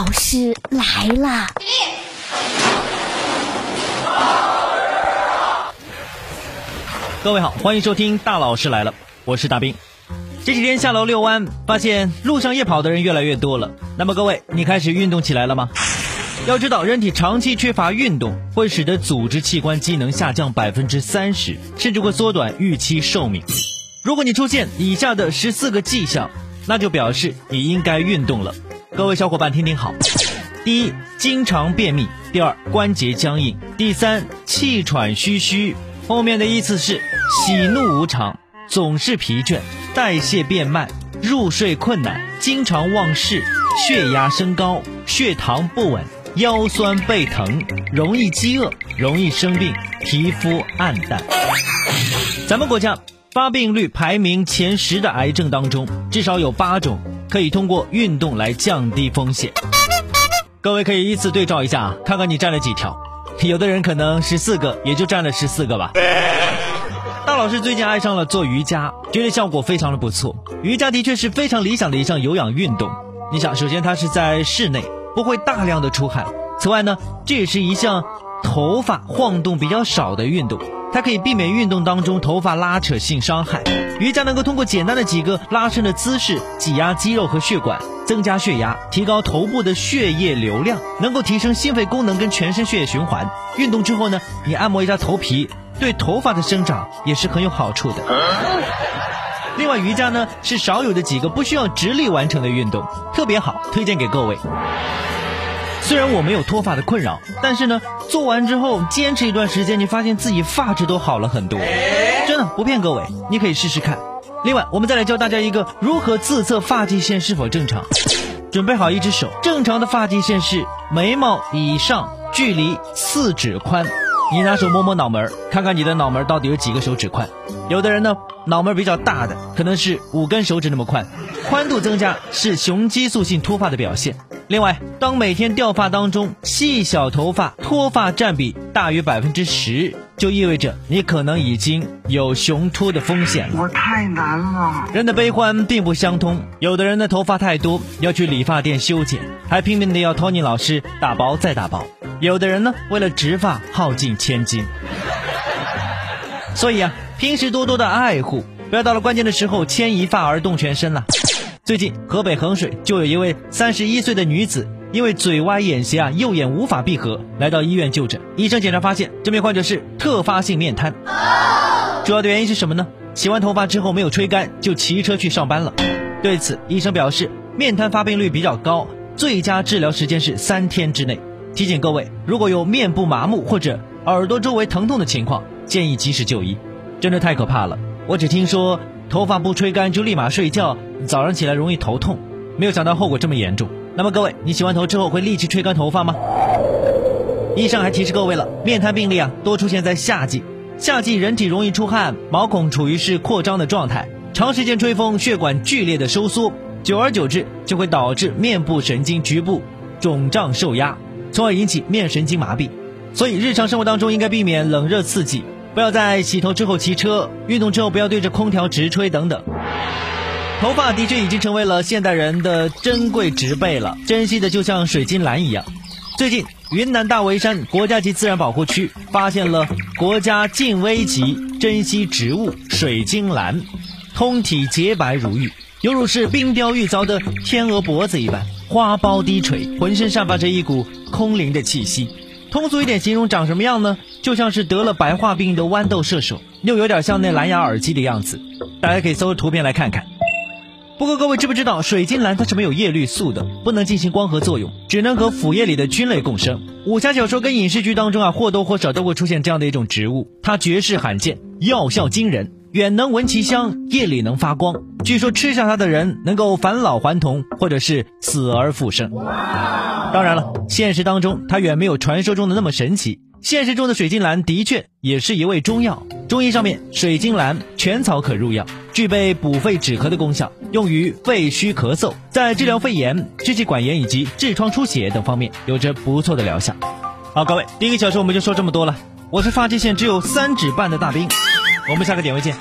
老师来啦各位好欢迎收听大老师来了。我是大兵。这几天下楼遛弯发现路上夜跑的人越来越多了。那么各位你开始运动起来了吗？要知道人体长期缺乏运动会使得组织器官机能下降百分之三十甚至会缩短预期寿命。如果你出现以下的十四个迹象那就表示你应该运动了。各位小伙伴听听好：第一，经常便秘；第二，关节僵硬；第三，气喘吁吁。后面的依次是喜怒无常，总是疲倦，代谢变慢，入睡困难，经常忘事，血压升高，血糖不稳，腰酸背疼，容易饥饿，容易生病，皮肤暗淡。咱们国家发病率排名前十的癌症当中，至少有八种可以通过运动来降低风险。各位可以依次对照一下，看看你占了几条。有的人可能十四个也就占了十四个吧。大老师最近爱上了做瑜伽，觉得效果非常的不错。瑜伽的确是非常理想的一项有氧运动。你想，首先它是在室内，不会大量的出汗。此外呢，这也是一项头发晃动比较少的运动，它可以避免运动当中头发拉扯性伤害。瑜伽能够通过简单的几个拉伸的姿势，挤压肌肉和血管。增加血压，提高头部的血液流量，能够提升心肺功能跟全身血液循环。运动之后呢，你按摩一下头皮，对头发的生长也是很有好处的。另外，瑜伽呢是少有的几个不需要直立完成的运动，特别好，推荐给各位。虽然我没有脱发的困扰，但是呢，做完之后坚持一段时间，你发现自己发质都好了很多，真的不骗各位，你可以试试看。另外，我们再来教大家一个如何自测发际线是否正常。准备好一只手，正常的发际线是眉毛以上距离四指宽。你拿手摸摸脑门，看看你的脑门到底有几个手指宽。有的人呢，脑门比较大的，可能是五根手指那么宽。宽度增加是雄激素性脱发的表现。另外，当每天掉发当中细小头发脱发占比大于百分之十，就意味着你可能已经有雄秃的风险了。我太难了。人的悲欢并不相通，有的人的头发太多，要去理发店修剪，还拼命的要托尼老师打薄再打薄；有的人呢，为了植发耗尽千金。所以啊，平时多多的爱护，不要到了关键的时候牵一发而动全身了。最近河北衡水就有一位三十一岁的女子，因为嘴歪眼斜啊，右眼无法闭合，来到医院就诊。医生检查发现，这名患者是特发性面瘫。主要的原因是什么呢？洗完头发之后没有吹干，就骑车去上班了。对此，医生表示，面瘫发病率比较高，最佳治疗时间是三天之内。提醒各位，如果有面部麻木或者耳朵周围疼痛的情况，建议及时就医。真的太可怕了！我只听说头发不吹干就立马睡觉，早上起来容易头痛，没有想到后果这么严重。那么各位，你洗完头之后会立即吹干头发吗？医生还提示各位了，面瘫病例啊多出现在夏季，夏季人体容易出汗，毛孔处于是扩张的状态，长时间吹风，血管剧烈的收缩，久而久之就会导致面部神经局部肿胀受压。从而引起面神经麻痹，所以日常生活当中应该避免冷热刺激，不要在洗头之后骑车，运动之后不要对着空调直吹等等。头发的确已经成为了现代人的珍贵植被了，珍惜的就像水晶兰一样。最近，云南大围山国家级自然保护区发现了国家近危级珍稀植物水晶兰，通体洁白如玉，犹如是冰雕玉凿的天鹅脖子一般，花苞低垂，浑身散发着一股。空灵的气息，通俗一点形容长什么样呢？就像是得了白化病的豌豆射手，又有点像那蓝牙耳机的样子。大家可以搜图片来看看。不过各位知不知道，水晶兰它是没有叶绿素的，不能进行光合作用，只能和腐叶里的菌类共生。武侠小说跟影视剧当中啊，或多或少都会出现这样的一种植物，它绝世罕见，药效惊人，远能闻其香，夜里能发光。据说吃下它的人能够返老还童，或者是死而复生。当然了，现实当中它远没有传说中的那么神奇。现实中的水晶兰的确也是一味中药。中医上面，水晶兰全草可入药，具备补肺止咳的功效，用于肺虚咳嗽，在治疗肺炎、支气管炎以及痔疮出血等方面有着不错的疗效。好，各位，第一个小时我们就说这么多了。我是发际线只有三指半的大兵，我们下个点位见。